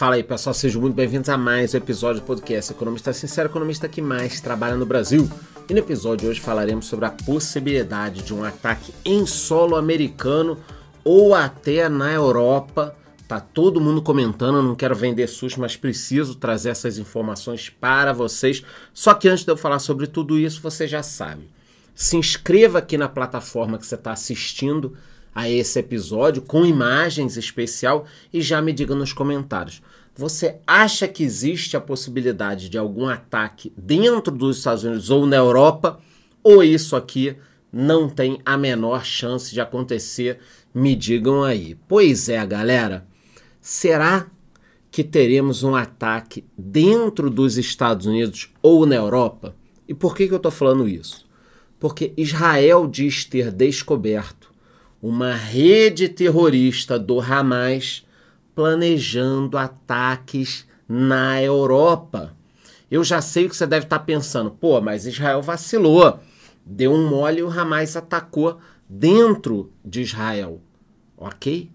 Fala aí pessoal, sejam muito bem-vindos a mais um episódio do podcast Economista Sincero, economista que mais trabalha no Brasil. E no episódio de hoje falaremos sobre a possibilidade de um ataque em solo americano ou até na Europa. Tá todo mundo comentando, não quero vender susto, mas preciso trazer essas informações para vocês. Só que antes de eu falar sobre tudo isso, você já sabe. Se inscreva aqui na plataforma que você está assistindo a esse episódio com imagens especial e já me diga nos comentários. Você acha que existe a possibilidade de algum ataque dentro dos Estados Unidos ou na Europa? Ou isso aqui não tem a menor chance de acontecer? Me digam aí. Pois é, galera. Será que teremos um ataque dentro dos Estados Unidos ou na Europa? E por que, que eu estou falando isso? Porque Israel diz ter descoberto uma rede terrorista do Hamas planejando ataques na Europa. Eu já sei o que você deve estar pensando. Pô, mas Israel vacilou. Deu um mole e o Hamas atacou dentro de Israel. Ok?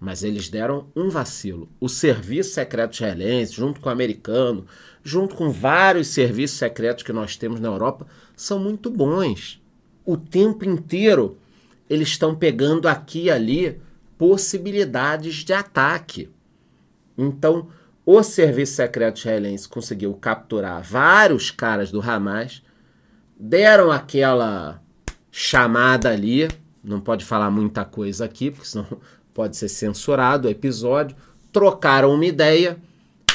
Mas eles deram um vacilo. O serviço secreto israelense, junto com o americano, junto com vários serviços secretos que nós temos na Europa, são muito bons. O tempo inteiro eles estão pegando aqui e ali possibilidades de ataque. Então, o serviço secreto israelense conseguiu capturar vários caras do Hamas, deram aquela chamada ali, não pode falar muita coisa aqui, porque senão pode ser censurado o episódio, trocaram uma ideia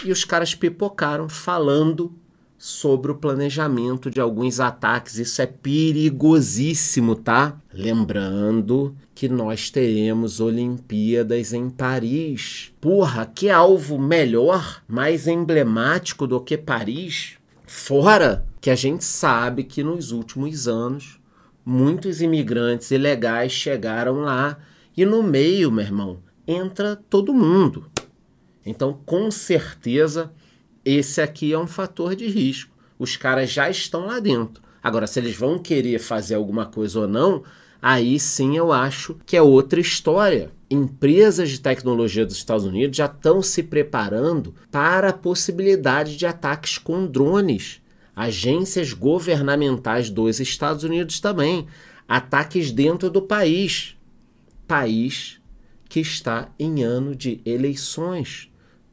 e os caras pipocaram falando sobre o planejamento de alguns ataques. Isso é perigosíssimo, tá? Lembrando que nós teremos Olimpíadas em Paris. Porra, que alvo melhor, mais emblemático do que Paris? Fora que a gente sabe que nos últimos anos muitos imigrantes ilegais chegaram lá e no meio, meu irmão, entra todo mundo. Então, com certeza, esse aqui é um fator de risco. Os caras já estão lá dentro. Agora, se eles vão querer fazer alguma coisa ou não, aí sim eu acho que é outra história. Empresas de tecnologia dos Estados Unidos já estão se preparando para a possibilidade de ataques com drones. Agências governamentais dos Estados Unidos também. Ataques dentro do país. País que está em ano de eleições.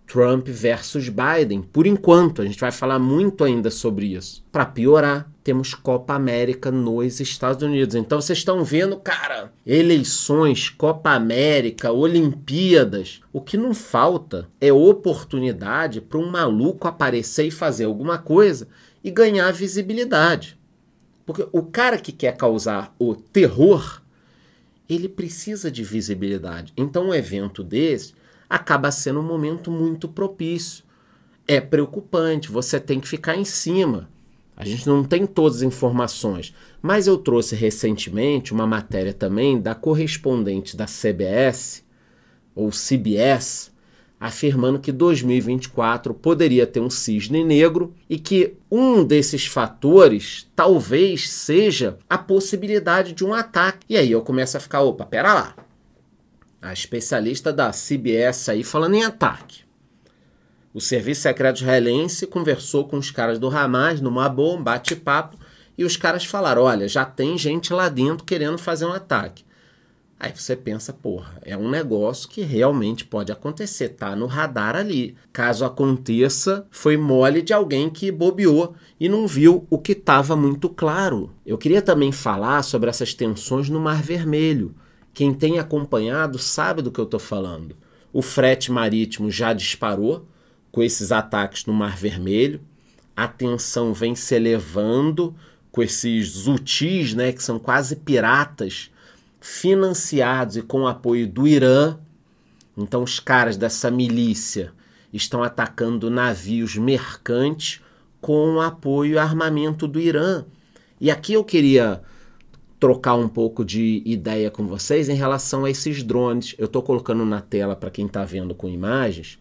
Trump versus Biden. Por enquanto, a gente vai falar muito ainda sobre isso. Para piorar, temos Copa América nos Estados Unidos. Então vocês estão vendo, cara, eleições, Copa América, Olimpíadas. O que não falta é oportunidade para um maluco aparecer e fazer alguma coisa e ganhar visibilidade. Porque o cara que quer causar o terror, ele precisa de visibilidade. Então um evento desse acaba sendo um momento muito propício. É preocupante, você tem que ficar em cima. A gente não tem todas as informações, mas eu trouxe recentemente uma matéria também da correspondente da CBS ou CBS, afirmando que 2024 poderia ter um cisne negro e que um desses fatores talvez seja a possibilidade de um ataque. E aí eu começo a ficar, opa, pera lá a especialista da CBS aí falando em ataque. O Serviço Secreto Israelense conversou com os caras do Hamas numa boa, um bate-papo, e os caras falaram: olha, já tem gente lá dentro querendo fazer um ataque. Aí você pensa, porra, é um negócio que realmente pode acontecer, tá no radar ali. Caso aconteça, foi mole de alguém que bobeou e não viu o que estava muito claro. Eu queria também falar sobre essas tensões no Mar Vermelho. Quem tem acompanhado sabe do que eu estou falando. O frete marítimo já disparou com esses ataques no Mar Vermelho. A tensão vem se elevando com esses zutis, né, que são quase piratas, financiados e com apoio do Irã. Então, os caras dessa milícia estão atacando navios mercantes com o apoio e armamento do Irã. E aqui eu queria trocar um pouco de ideia com vocês em relação a esses drones. Eu estou colocando na tela para quem está vendo com imagens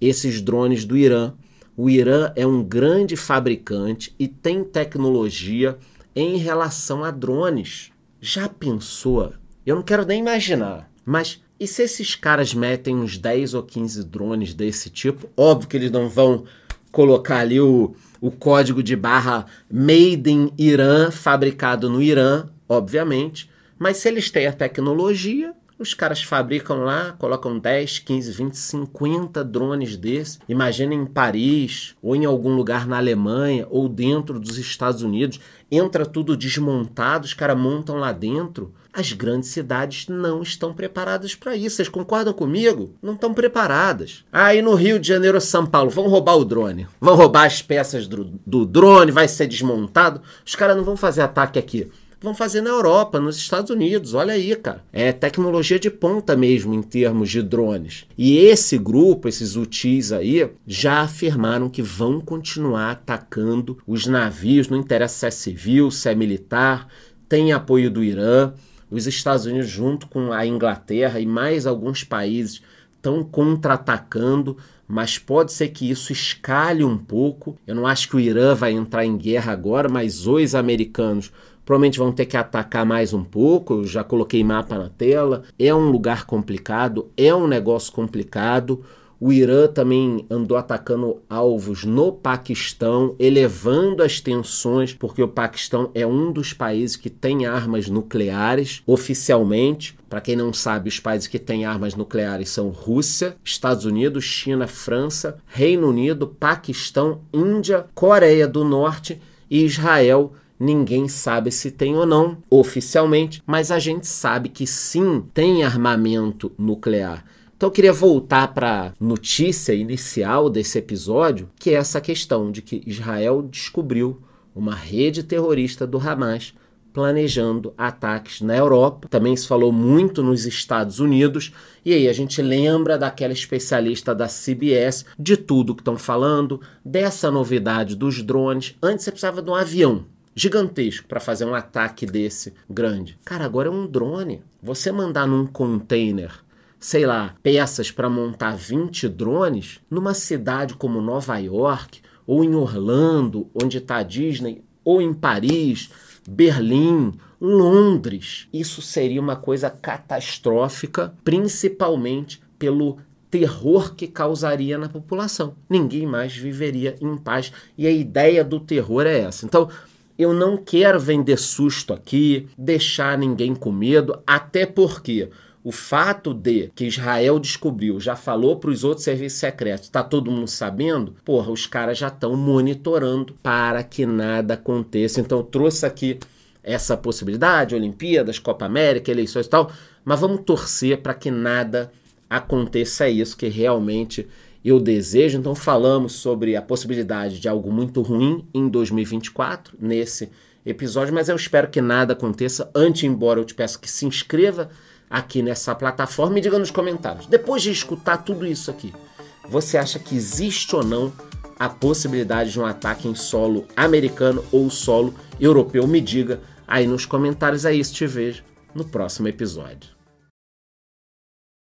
esses drones do Irã. O Irã é um grande fabricante e tem tecnologia em relação a drones. Já pensou? Eu não quero nem imaginar, mas E se esses caras metem uns 10 ou 15 drones desse tipo, óbvio que eles não vão colocar ali o, o código de barra Made in Irã, fabricado no Irã, obviamente. Mas se eles têm a tecnologia, os caras fabricam lá, colocam 10, 15, 20, 50 drones desses. Imagina em Paris, ou em algum lugar na Alemanha, ou dentro dos Estados Unidos. Entra tudo desmontado, os caras montam lá dentro. As grandes cidades não estão preparadas para isso. Vocês concordam comigo? Não estão preparadas. Aí no Rio de Janeiro, São Paulo, vão roubar o drone. Vão roubar as peças do, do drone, vai ser desmontado. Os caras não vão fazer ataque aqui vão fazer na Europa, nos Estados Unidos. Olha aí, cara. É tecnologia de ponta mesmo em termos de drones. E esse grupo, esses UTIs aí, já afirmaram que vão continuar atacando os navios, não interessa se é civil, se é militar, tem apoio do Irã. Os Estados Unidos, junto com a Inglaterra e mais alguns países, estão contra-atacando, mas pode ser que isso escale um pouco. Eu não acho que o Irã vai entrar em guerra agora, mas os americanos provavelmente vão ter que atacar mais um pouco. Eu já coloquei mapa na tela. É um lugar complicado, é um negócio complicado. O Irã também andou atacando alvos no Paquistão, elevando as tensões, porque o Paquistão é um dos países que tem armas nucleares oficialmente. Para quem não sabe, os países que têm armas nucleares são Rússia, Estados Unidos, China, França, Reino Unido, Paquistão, Índia, Coreia do Norte e Israel Ninguém sabe se tem ou não oficialmente, mas a gente sabe que sim tem armamento nuclear. Então eu queria voltar para a notícia inicial desse episódio, que é essa questão de que Israel descobriu uma rede terrorista do Hamas planejando ataques na Europa. Também se falou muito nos Estados Unidos. E aí a gente lembra daquela especialista da CBS, de tudo que estão falando, dessa novidade dos drones. Antes você precisava de um avião gigantesco para fazer um ataque desse grande. Cara, agora é um drone. Você mandar num container, sei lá, peças para montar 20 drones numa cidade como Nova York, ou em Orlando, onde está a Disney, ou em Paris, Berlim, Londres. Isso seria uma coisa catastrófica, principalmente pelo terror que causaria na população. Ninguém mais viveria em paz. E a ideia do terror é essa. Então, eu não quero vender susto aqui, deixar ninguém com medo, até porque o fato de que Israel descobriu, já falou para os outros serviços secretos, está todo mundo sabendo, porra, os caras já estão monitorando para que nada aconteça. Então eu trouxe aqui essa possibilidade, Olimpíadas, Copa América, eleições e tal, mas vamos torcer para que nada aconteça isso, que realmente eu desejo. Então, falamos sobre a possibilidade de algo muito ruim em 2024, nesse episódio, mas eu espero que nada aconteça. Antes, embora eu te peço que se inscreva aqui nessa plataforma e diga nos comentários, depois de escutar tudo isso aqui, você acha que existe ou não a possibilidade de um ataque em solo americano ou solo europeu? Me diga aí nos comentários. É isso, te vejo no próximo episódio.